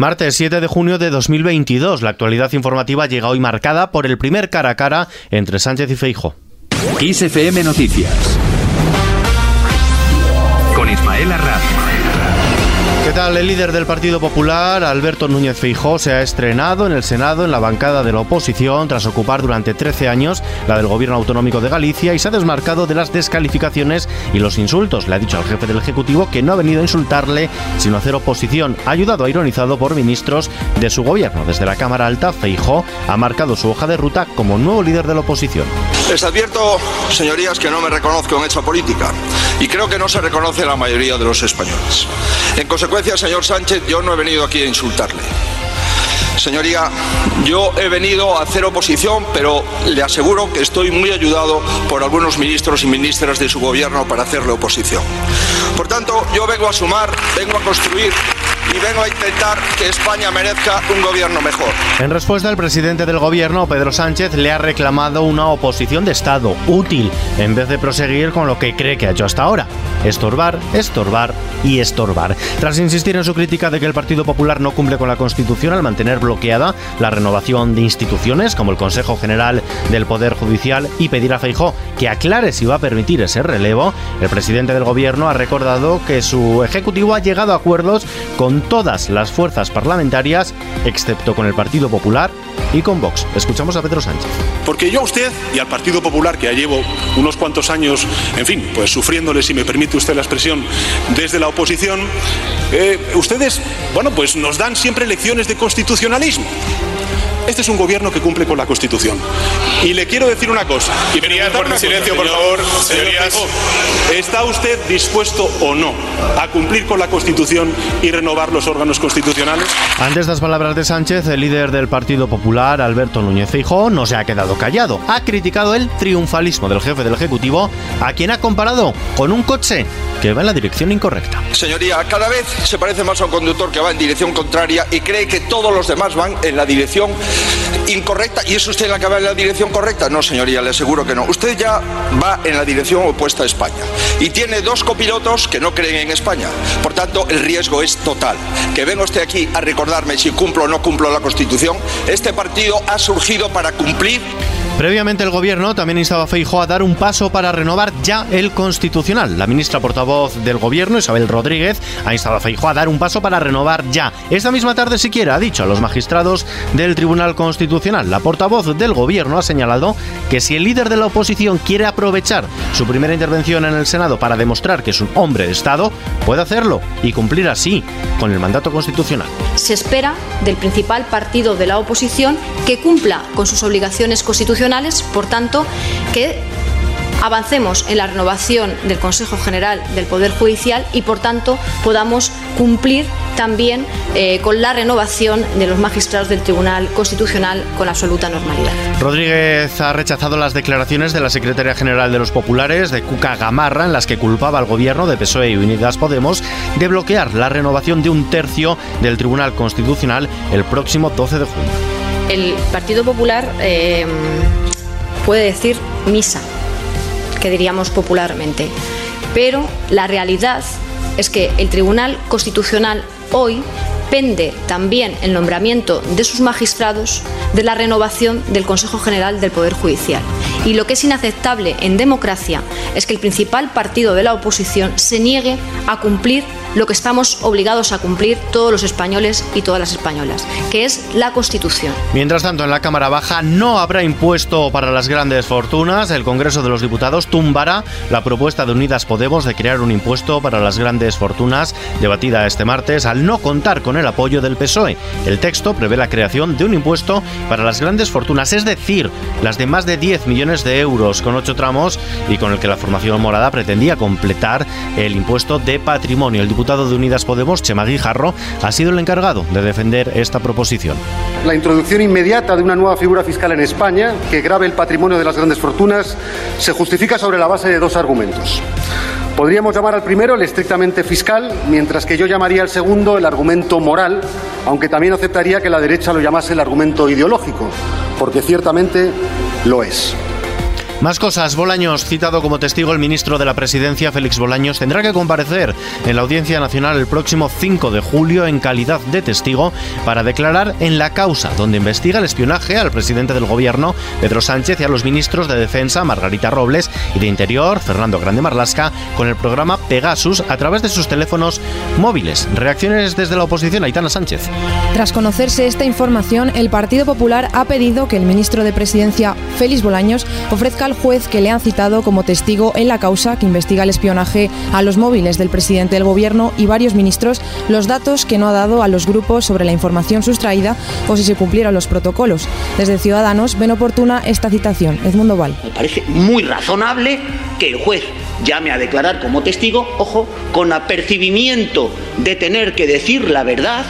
Martes 7 de junio de 2022. La actualidad informativa llega hoy marcada por el primer cara a cara entre Sánchez y Feijo. XFM Noticias. Con Ismael. ¿Qué tal? El líder del Partido Popular, Alberto Núñez Feijó, se ha estrenado en el Senado en la bancada de la oposición tras ocupar durante 13 años la del Gobierno Autonómico de Galicia y se ha desmarcado de las descalificaciones y los insultos. Le ha dicho al jefe del Ejecutivo que no ha venido a insultarle, sino a hacer oposición. Ayudado a ironizado por ministros de su gobierno. Desde la Cámara Alta, Feijó ha marcado su hoja de ruta como nuevo líder de la oposición. Les advierto, señorías, que no me reconozco en esta política y creo que no se reconoce la mayoría de los españoles. En consecuencia, señor Sánchez, yo no he venido aquí a insultarle. Señoría, yo he venido a hacer oposición, pero le aseguro que estoy muy ayudado por algunos ministros y ministras de su gobierno para hacerle oposición. Por tanto, yo vengo a sumar, vengo a construir y vengo a intentar que España merezca un gobierno mejor. En respuesta, el presidente del gobierno, Pedro Sánchez, le ha reclamado una oposición de Estado útil, en vez de proseguir con lo que cree que ha hecho hasta ahora. Estorbar, estorbar y estorbar. Tras insistir en su crítica de que el Partido Popular no cumple con la Constitución al mantener bloqueada la renovación de instituciones como el Consejo General del Poder Judicial y pedir a Feijó que aclare si va a permitir ese relevo, el presidente del gobierno ha recordado que su ejecutivo ha llegado a acuerdos con todas las fuerzas parlamentarias, excepto con el Partido Popular y con Vox. Escuchamos a Pedro Sánchez. Porque yo a usted y al Partido Popular, que ya llevo unos cuantos años, en fin, pues sufriéndole, si me permite usted la expresión, desde la oposición, eh, ustedes, bueno, pues nos dan siempre lecciones de constitucionalismo. Este es un gobierno que cumple con la Constitución. Y le quiero decir una cosa. Y por silencio, por favor, señorías. ¿Está usted dispuesto o no a cumplir con la Constitución y renovar los órganos constitucionales? Ante estas palabras de Sánchez, el líder del Partido Popular, Alberto Núñez Feijóo, no se ha quedado callado. Ha criticado el triunfalismo del jefe del Ejecutivo, a quien ha comparado con un coche que va en la dirección incorrecta. Señoría, cada vez se parece más a un conductor que va en dirección contraria y cree que todos los demás van en la dirección incorrecta. ¿Y es usted la que va en la dirección correcta? No, señoría, le aseguro que no. Usted ya va en la dirección opuesta a España. Y tiene dos copilotos que no creen en España. Por tanto, el riesgo es total. Que venga usted aquí a recordarme si cumplo o no cumplo la Constitución. Este partido ha surgido para cumplir Previamente el gobierno también instaba a Feijóo a dar un paso para renovar ya el constitucional. La ministra portavoz del gobierno, Isabel Rodríguez, ha instado a Feijóo a dar un paso para renovar ya. Esta misma tarde siquiera ha dicho a los magistrados del Tribunal Constitucional. La portavoz del gobierno ha señalado que si el líder de la oposición quiere aprovechar su primera intervención en el Senado para demostrar que es un hombre de Estado, puede hacerlo y cumplir así con el mandato constitucional. Se espera del principal partido de la oposición que cumpla con sus obligaciones constitucionales por tanto, que avancemos en la renovación del Consejo General del Poder Judicial y, por tanto, podamos cumplir también eh, con la renovación de los magistrados del Tribunal Constitucional con absoluta normalidad. Rodríguez ha rechazado las declaraciones de la secretaria general de los populares, de Cuca Gamarra, en las que culpaba al gobierno de PSOE y Unidas Podemos de bloquear la renovación de un tercio del Tribunal Constitucional el próximo 12 de junio. El Partido Popular eh, puede decir misa, que diríamos popularmente. Pero la realidad es que el Tribunal Constitucional hoy pende también el nombramiento de sus magistrados de la renovación del Consejo General del Poder Judicial. Y lo que es inaceptable en democracia es que el principal partido de la oposición se niegue a cumplir lo que estamos obligados a cumplir todos los españoles y todas las españolas, que es la Constitución. Mientras tanto, en la Cámara Baja no habrá impuesto para las grandes fortunas. El Congreso de los Diputados tumbará la propuesta de Unidas Podemos de crear un impuesto para las grandes fortunas, debatida este martes, al no contar con el apoyo del PSOE. El texto prevé la creación de un impuesto para las grandes fortunas, es decir, las de más de 10 millones de euros, con ocho tramos y con el que la formación morada pretendía completar el impuesto de patrimonio. El diputado de Unidas Podemos, Chema Guijarro, ha sido el encargado de defender esta proposición. La introducción inmediata de una nueva figura fiscal en España que grave el patrimonio de las grandes fortunas se justifica sobre la base de dos argumentos. Podríamos llamar al primero el estrictamente fiscal, mientras que yo llamaría al segundo el argumento moral, aunque también aceptaría que la derecha lo llamase el argumento ideológico, porque ciertamente lo es. Más cosas. Bolaños, citado como testigo el ministro de la Presidencia, Félix Bolaños, tendrá que comparecer en la Audiencia Nacional el próximo 5 de julio en calidad de testigo para declarar en la causa donde investiga el espionaje al presidente del gobierno, Pedro Sánchez, y a los ministros de Defensa, Margarita Robles, y de Interior, Fernando Grande Marlasca, con el programa Pegasus a través de sus teléfonos móviles. Reacciones desde la oposición, Aitana Sánchez. Tras conocerse esta información, el Partido Popular ha pedido que el ministro de Presidencia, Félix Bolaños, ofrezca juez que le han citado como testigo en la causa que investiga el espionaje a los móviles del presidente del gobierno y varios ministros los datos que no ha dado a los grupos sobre la información sustraída o si se cumplieron los protocolos. Desde Ciudadanos ven oportuna esta citación. Edmundo Val. Me parece muy razonable que el juez llame a declarar como testigo, ojo, con apercibimiento de tener que decir la verdad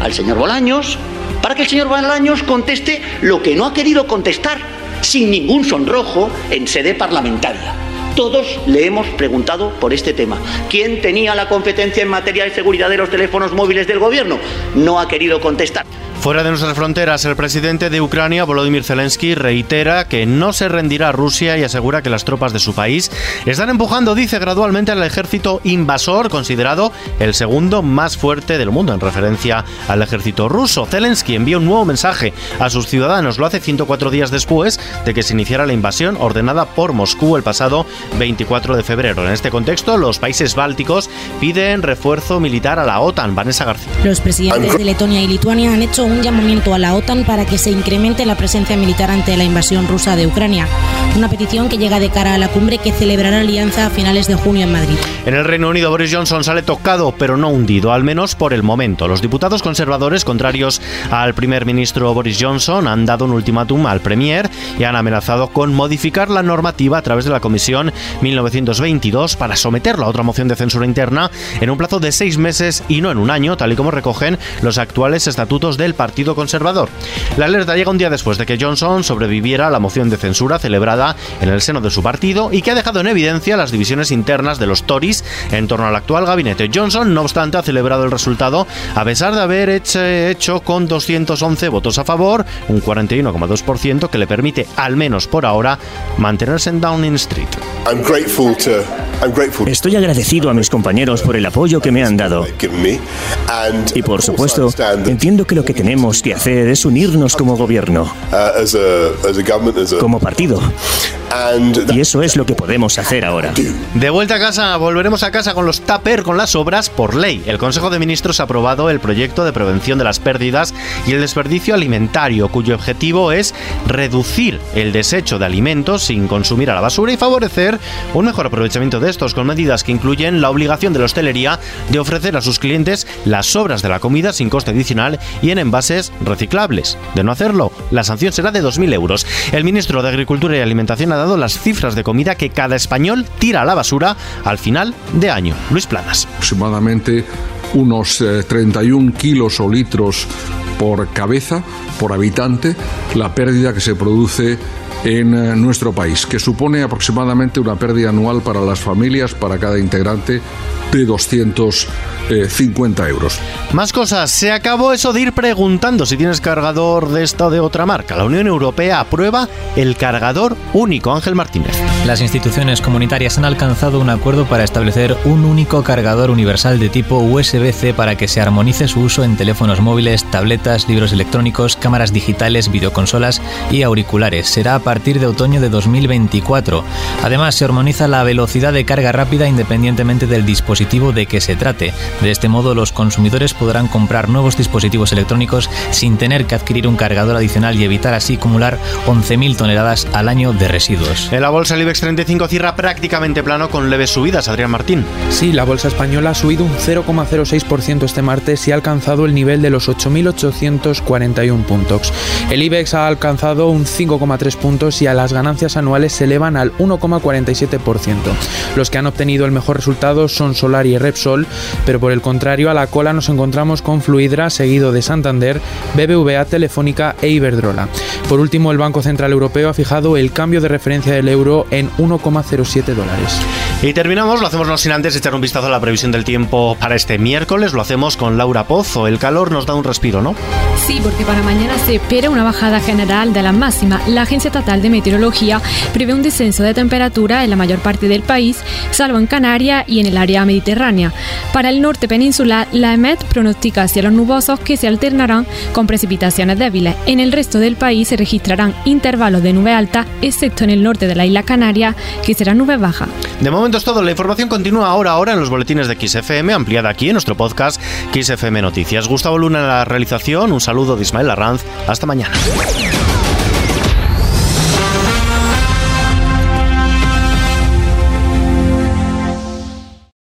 al señor Bolaños, para que el señor Bolaños conteste lo que no ha querido contestar sin ningún sonrojo en sede parlamentaria. Todos le hemos preguntado por este tema. ¿Quién tenía la competencia en materia de seguridad de los teléfonos móviles del gobierno? No ha querido contestar. Fuera de nuestras fronteras, el presidente de Ucrania, Volodymyr Zelensky, reitera que no se rendirá a Rusia y asegura que las tropas de su país están empujando, dice, gradualmente al ejército invasor, considerado el segundo más fuerte del mundo en referencia al ejército ruso. Zelensky envió un nuevo mensaje a sus ciudadanos, lo hace 104 días después de que se iniciara la invasión ordenada por Moscú el pasado 24 de febrero. En este contexto, los países bálticos piden refuerzo militar a la OTAN. Vanessa García. Los presidentes de Letonia y Lituania han hecho un llamamiento a la OTAN para que se incremente la presencia militar ante la invasión rusa de Ucrania. Una petición que llega de cara a la cumbre que celebrará alianza a finales de junio en Madrid. En el Reino Unido, Boris Johnson sale tocado, pero no hundido, al menos por el momento. Los diputados conservadores, contrarios al primer ministro Boris Johnson, han dado un ultimátum al Premier y han amenazado con modificar la normativa a través de la Comisión 1922 para someterla a otra moción de censura interna en un plazo de seis meses y no en un año, tal y como recogen los actuales estatutos del Partido Conservador. La alerta llega un día después de que Johnson sobreviviera a la moción de censura celebrada en el seno de su partido y que ha dejado en evidencia las divisiones internas de los Tories en torno al actual gabinete. Johnson, no obstante, ha celebrado el resultado a pesar de haber hecho, con 211 votos a favor, un 41,2% que le permite, al menos por ahora, mantenerse en Downing Street. Estoy agradecido a mis compañeros por el apoyo que me han dado. Y por supuesto, entiendo que lo que tenemos que hacer es unirnos como gobierno, como partido. Y eso es lo que podemos hacer ahora. De vuelta a casa, volveremos a casa con los TAPER, con las obras por ley. El Consejo de Ministros ha aprobado el proyecto de prevención de las pérdidas y el desperdicio alimentario, cuyo objetivo es reducir el desecho de alimentos sin consumir a la basura y favorecer un mejor aprovechamiento de estos, con medidas que incluyen la obligación de la hostelería de ofrecer a sus clientes las sobras de la comida sin coste adicional y en envases reciclables. De no hacerlo, la sanción será de 2.000 euros. El ministro de Agricultura y Alimentación ha dado las cifras de comida que cada español tira a la basura al final de año. Luis Planas. Aproximadamente unos 31 kilos o litros por cabeza, por habitante, la pérdida que se produce en nuestro país, que supone aproximadamente una pérdida anual para las familias, para cada integrante, de 250 euros. Más cosas. Se acabó eso de ir preguntando si tienes cargador de esta o de otra marca. La Unión Europea aprueba el cargador único. Ángel Martínez. Las instituciones comunitarias han alcanzado un acuerdo para establecer un único cargador universal de tipo USB-C para que se armonice su uso en teléfonos móviles, tabletas, libros electrónicos, cámaras digitales, videoconsolas y auriculares. Será partir de otoño de 2024. Además, se armoniza la velocidad de carga rápida independientemente del dispositivo de que se trate. De este modo, los consumidores podrán comprar nuevos dispositivos electrónicos sin tener que adquirir un cargador adicional y evitar así acumular 11.000 toneladas al año de residuos. En la bolsa el IBEX 35 cierra prácticamente plano con leves subidas. Adrián Martín. Sí, la bolsa española ha subido un 0,06% este martes y ha alcanzado el nivel de los 8.841 puntos. El IBEX ha alcanzado un 5,3 puntos y a las ganancias anuales se elevan al 1,47%. Los que han obtenido el mejor resultado son Solar y Repsol, pero por el contrario a la cola nos encontramos con Fluidra, seguido de Santander, BBVA, Telefónica e Iberdrola. Por último, el Banco Central Europeo ha fijado el cambio de referencia del euro en 1,07 dólares. Y terminamos, lo hacemos no sin antes echar un vistazo a la previsión del tiempo para este miércoles. Lo hacemos con Laura Pozo. El calor nos da un respiro, ¿no? Sí, porque para mañana se espera una bajada general de la máxima. La Agencia Estatal de Meteorología prevé un descenso de temperatura en la mayor parte del país, salvo en Canarias y en el área mediterránea. Para el norte peninsular, la EMET pronostica cielos nubosos que se alternarán con precipitaciones débiles. En el resto del país se registrarán intervalos de nube alta, excepto en el norte de la isla Canaria, que será nube baja. De momento es todo. La información continúa ahora, ahora en los boletines de XFM, ampliada aquí en nuestro podcast XFM Noticias. Gustavo Luna en la realización. Un saludo de Ismael Arranz. Hasta mañana.